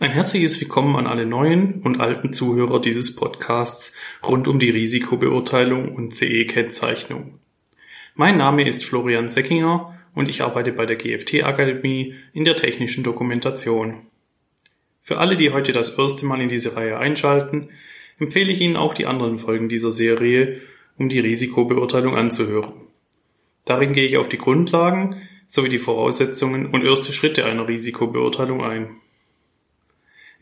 Ein herzliches Willkommen an alle neuen und alten Zuhörer dieses Podcasts rund um die Risikobeurteilung und CE-Kennzeichnung. Mein Name ist Florian Seckinger und ich arbeite bei der GFT Akademie in der technischen Dokumentation. Für alle, die heute das erste Mal in diese Reihe einschalten, empfehle ich Ihnen auch die anderen Folgen dieser Serie, um die Risikobeurteilung anzuhören. Darin gehe ich auf die Grundlagen sowie die Voraussetzungen und erste Schritte einer Risikobeurteilung ein.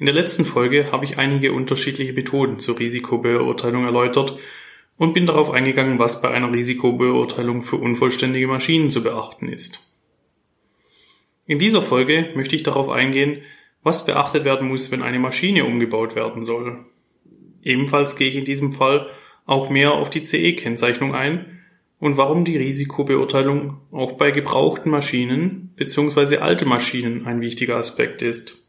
In der letzten Folge habe ich einige unterschiedliche Methoden zur Risikobeurteilung erläutert und bin darauf eingegangen, was bei einer Risikobeurteilung für unvollständige Maschinen zu beachten ist. In dieser Folge möchte ich darauf eingehen, was beachtet werden muss, wenn eine Maschine umgebaut werden soll. Ebenfalls gehe ich in diesem Fall auch mehr auf die CE-Kennzeichnung ein und warum die Risikobeurteilung auch bei gebrauchten Maschinen bzw. alte Maschinen ein wichtiger Aspekt ist.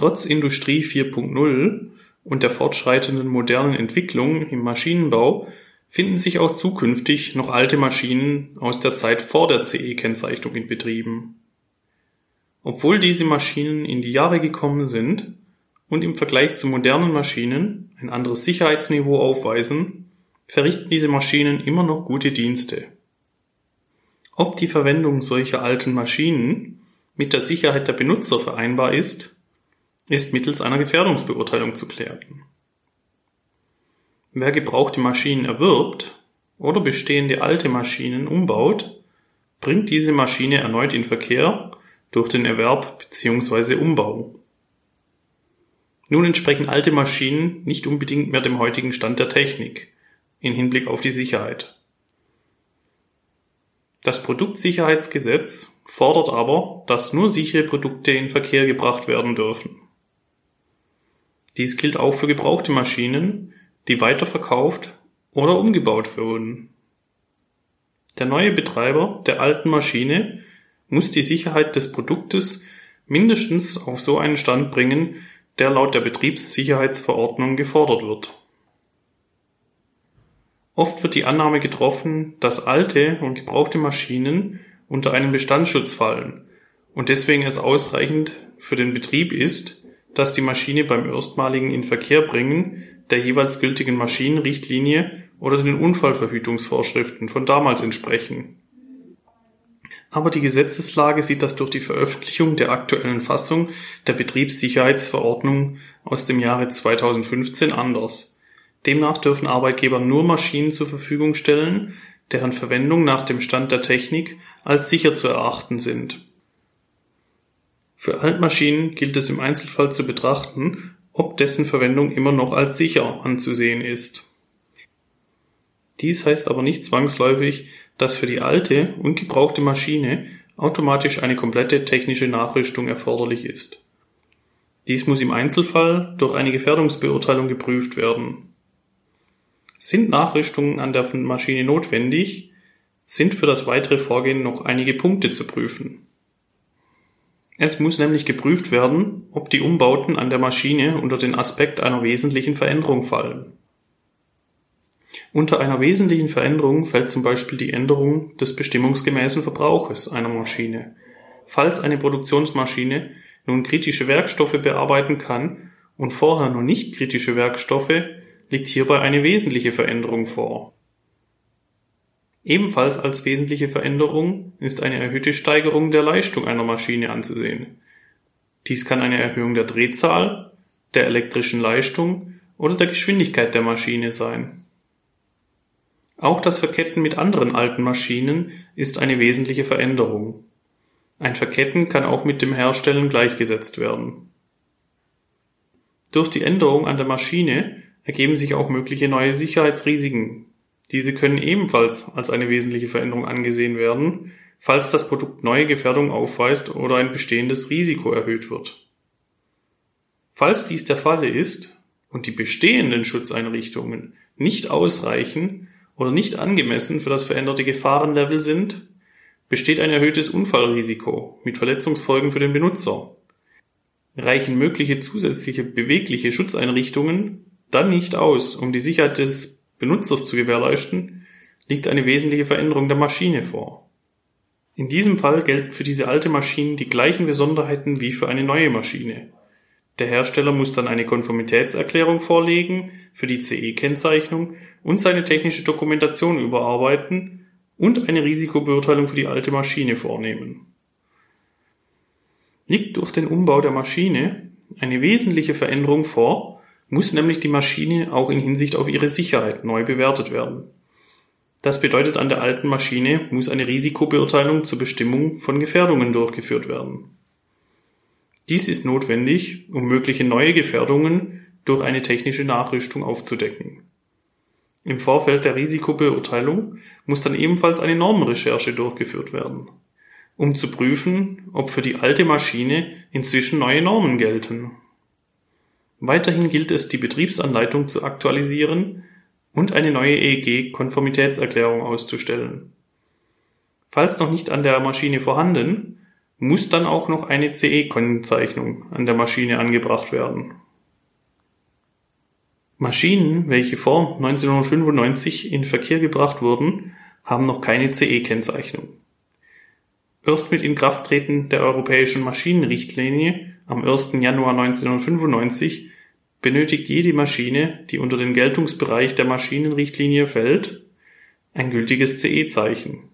Trotz Industrie 4.0 und der fortschreitenden modernen Entwicklung im Maschinenbau finden sich auch zukünftig noch alte Maschinen aus der Zeit vor der CE-Kennzeichnung in Betrieben. Obwohl diese Maschinen in die Jahre gekommen sind und im Vergleich zu modernen Maschinen ein anderes Sicherheitsniveau aufweisen, verrichten diese Maschinen immer noch gute Dienste. Ob die Verwendung solcher alten Maschinen mit der Sicherheit der Benutzer vereinbar ist, ist mittels einer Gefährdungsbeurteilung zu klären. Wer gebrauchte Maschinen erwirbt oder bestehende alte Maschinen umbaut, bringt diese Maschine erneut in Verkehr durch den Erwerb bzw. Umbau. Nun entsprechen alte Maschinen nicht unbedingt mehr dem heutigen Stand der Technik in Hinblick auf die Sicherheit. Das Produktsicherheitsgesetz fordert aber, dass nur sichere Produkte in Verkehr gebracht werden dürfen. Dies gilt auch für gebrauchte Maschinen, die weiterverkauft oder umgebaut wurden. Der neue Betreiber der alten Maschine muss die Sicherheit des Produktes mindestens auf so einen Stand bringen, der laut der Betriebssicherheitsverordnung gefordert wird. Oft wird die Annahme getroffen, dass alte und gebrauchte Maschinen unter einen Bestandsschutz fallen und deswegen es ausreichend für den Betrieb ist, dass die Maschine beim erstmaligen Inverkehrbringen der jeweils gültigen Maschinenrichtlinie oder den Unfallverhütungsvorschriften von damals entsprechen. Aber die Gesetzeslage sieht das durch die Veröffentlichung der aktuellen Fassung der Betriebssicherheitsverordnung aus dem Jahre 2015 anders. Demnach dürfen Arbeitgeber nur Maschinen zur Verfügung stellen, deren Verwendung nach dem Stand der Technik als sicher zu erachten sind für Altmaschinen gilt es im Einzelfall zu betrachten, ob dessen Verwendung immer noch als sicher anzusehen ist. Dies heißt aber nicht zwangsläufig, dass für die alte und gebrauchte Maschine automatisch eine komplette technische Nachrüstung erforderlich ist. Dies muss im Einzelfall durch eine Gefährdungsbeurteilung geprüft werden. Sind Nachrüstungen an der Maschine notwendig, sind für das weitere Vorgehen noch einige Punkte zu prüfen. Es muss nämlich geprüft werden, ob die Umbauten an der Maschine unter den Aspekt einer wesentlichen Veränderung fallen. Unter einer wesentlichen Veränderung fällt zum Beispiel die Änderung des bestimmungsgemäßen Verbrauches einer Maschine. Falls eine Produktionsmaschine nun kritische Werkstoffe bearbeiten kann und vorher nur nicht kritische Werkstoffe, liegt hierbei eine wesentliche Veränderung vor. Ebenfalls als wesentliche Veränderung ist eine erhöhte Steigerung der Leistung einer Maschine anzusehen. Dies kann eine Erhöhung der Drehzahl, der elektrischen Leistung oder der Geschwindigkeit der Maschine sein. Auch das Verketten mit anderen alten Maschinen ist eine wesentliche Veränderung. Ein Verketten kann auch mit dem Herstellen gleichgesetzt werden. Durch die Änderung an der Maschine ergeben sich auch mögliche neue Sicherheitsrisiken diese können ebenfalls als eine wesentliche Veränderung angesehen werden, falls das Produkt neue Gefährdung aufweist oder ein bestehendes Risiko erhöht wird. Falls dies der Fall ist und die bestehenden Schutzeinrichtungen nicht ausreichen oder nicht angemessen für das veränderte Gefahrenlevel sind, besteht ein erhöhtes Unfallrisiko mit Verletzungsfolgen für den Benutzer. Reichen mögliche zusätzliche bewegliche Schutzeinrichtungen dann nicht aus, um die Sicherheit des Benutzers zu gewährleisten, liegt eine wesentliche Veränderung der Maschine vor. In diesem Fall gelten für diese alte Maschine die gleichen Besonderheiten wie für eine neue Maschine. Der Hersteller muss dann eine Konformitätserklärung vorlegen für die CE-Kennzeichnung und seine technische Dokumentation überarbeiten und eine Risikobeurteilung für die alte Maschine vornehmen. Liegt durch den Umbau der Maschine eine wesentliche Veränderung vor, muss nämlich die Maschine auch in Hinsicht auf ihre Sicherheit neu bewertet werden. Das bedeutet, an der alten Maschine muss eine Risikobeurteilung zur Bestimmung von Gefährdungen durchgeführt werden. Dies ist notwendig, um mögliche neue Gefährdungen durch eine technische Nachrüstung aufzudecken. Im Vorfeld der Risikobeurteilung muss dann ebenfalls eine Normenrecherche durchgeführt werden, um zu prüfen, ob für die alte Maschine inzwischen neue Normen gelten. Weiterhin gilt es, die Betriebsanleitung zu aktualisieren und eine neue EEG-Konformitätserklärung auszustellen. Falls noch nicht an der Maschine vorhanden, muss dann auch noch eine CE-Kennzeichnung an der Maschine angebracht werden. Maschinen, welche vor 1995 in Verkehr gebracht wurden, haben noch keine CE-Kennzeichnung. Erst mit Inkrafttreten der Europäischen Maschinenrichtlinie am 1. Januar 1995 benötigt jede Maschine, die unter den Geltungsbereich der Maschinenrichtlinie fällt, ein gültiges CE-Zeichen.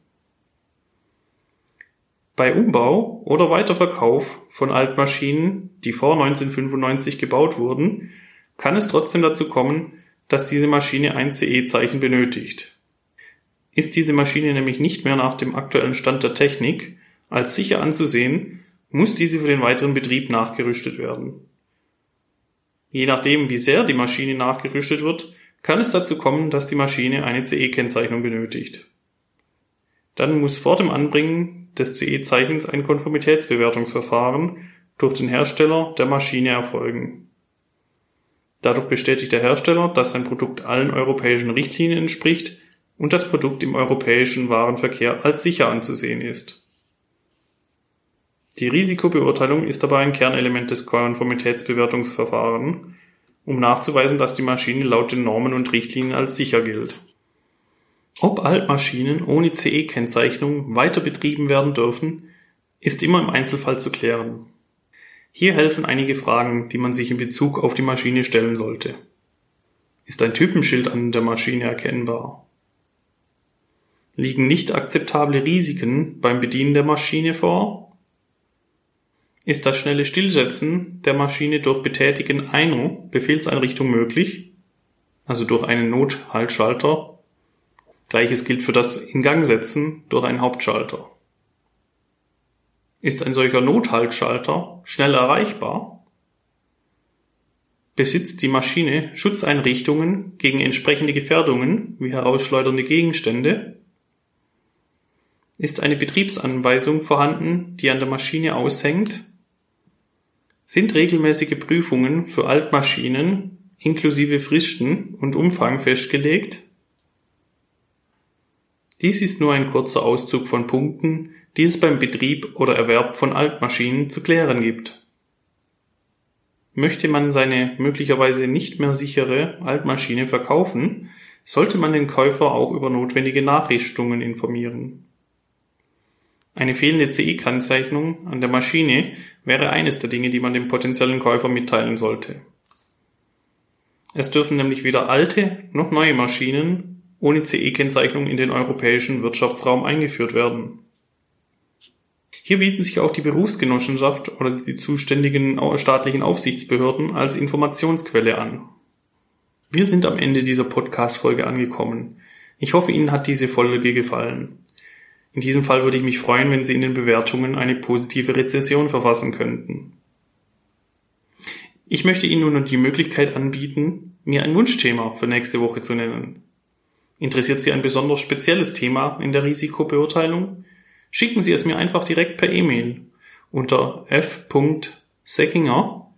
Bei Umbau oder Weiterverkauf von Altmaschinen, die vor 1995 gebaut wurden, kann es trotzdem dazu kommen, dass diese Maschine ein CE-Zeichen benötigt. Ist diese Maschine nämlich nicht mehr nach dem aktuellen Stand der Technik als sicher anzusehen, muss diese für den weiteren Betrieb nachgerüstet werden. Je nachdem, wie sehr die Maschine nachgerüstet wird, kann es dazu kommen, dass die Maschine eine CE-Kennzeichnung benötigt. Dann muss vor dem Anbringen des CE-Zeichens ein Konformitätsbewertungsverfahren durch den Hersteller der Maschine erfolgen. Dadurch bestätigt der Hersteller, dass sein Produkt allen europäischen Richtlinien entspricht und das Produkt im europäischen Warenverkehr als sicher anzusehen ist. Die Risikobeurteilung ist dabei ein Kernelement des Konformitätsbewertungsverfahrens, um nachzuweisen, dass die Maschine laut den Normen und Richtlinien als sicher gilt. Ob Altmaschinen ohne CE-Kennzeichnung weiter betrieben werden dürfen, ist immer im Einzelfall zu klären. Hier helfen einige Fragen, die man sich in Bezug auf die Maschine stellen sollte. Ist ein Typenschild an der Maschine erkennbar? Liegen nicht akzeptable Risiken beim Bedienen der Maschine vor? Ist das schnelle Stillsetzen der Maschine durch Betätigen einer Befehlseinrichtung möglich, also durch einen Nothaltschalter Gleiches gilt für das Ingangsetzen durch einen Hauptschalter. Ist ein solcher Nothaltschalter schnell erreichbar? Besitzt die Maschine Schutzeinrichtungen gegen entsprechende Gefährdungen wie herausschleudernde Gegenstände? Ist eine Betriebsanweisung vorhanden, die an der Maschine aushängt? Sind regelmäßige Prüfungen für Altmaschinen inklusive Fristen und Umfang festgelegt? Dies ist nur ein kurzer Auszug von Punkten, die es beim Betrieb oder Erwerb von Altmaschinen zu klären gibt. Möchte man seine möglicherweise nicht mehr sichere Altmaschine verkaufen, sollte man den Käufer auch über notwendige Nachrichtungen informieren. Eine fehlende CE-Kennzeichnung an der Maschine wäre eines der Dinge, die man dem potenziellen Käufer mitteilen sollte. Es dürfen nämlich weder alte noch neue Maschinen ohne CE-Kennzeichnung in den europäischen Wirtschaftsraum eingeführt werden. Hier bieten sich auch die Berufsgenossenschaft oder die zuständigen staatlichen Aufsichtsbehörden als Informationsquelle an. Wir sind am Ende dieser Podcast-Folge angekommen. Ich hoffe, Ihnen hat diese Folge gefallen. In diesem Fall würde ich mich freuen, wenn Sie in den Bewertungen eine positive Rezession verfassen könnten. Ich möchte Ihnen nun die Möglichkeit anbieten, mir ein Wunschthema für nächste Woche zu nennen. Interessiert Sie ein besonders spezielles Thema in der Risikobeurteilung? Schicken Sie es mir einfach direkt per E-Mail unter f.seckinger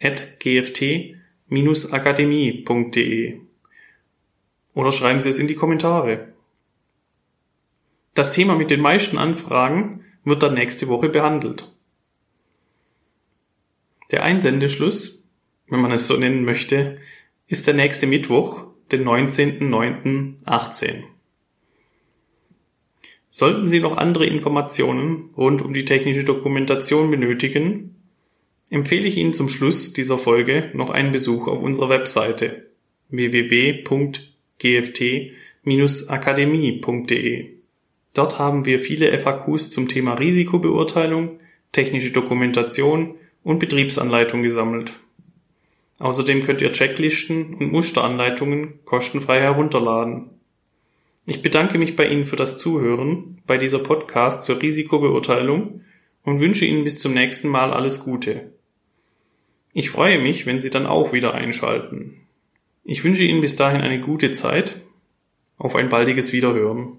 at gft-akademie.de oder schreiben Sie es in die Kommentare. Das Thema mit den meisten Anfragen wird dann nächste Woche behandelt. Der Einsendeschluss, wenn man es so nennen möchte, ist der nächste Mittwoch, den 19.09.18. Sollten Sie noch andere Informationen rund um die technische Dokumentation benötigen, empfehle ich Ihnen zum Schluss dieser Folge noch einen Besuch auf unserer Webseite www.gft-akademie.de. Dort haben wir viele FAQs zum Thema Risikobeurteilung, technische Dokumentation und Betriebsanleitung gesammelt. Außerdem könnt ihr Checklisten und Musteranleitungen kostenfrei herunterladen. Ich bedanke mich bei Ihnen für das Zuhören bei dieser Podcast zur Risikobeurteilung und wünsche Ihnen bis zum nächsten Mal alles Gute. Ich freue mich, wenn Sie dann auch wieder einschalten. Ich wünsche Ihnen bis dahin eine gute Zeit. Auf ein baldiges Wiederhören.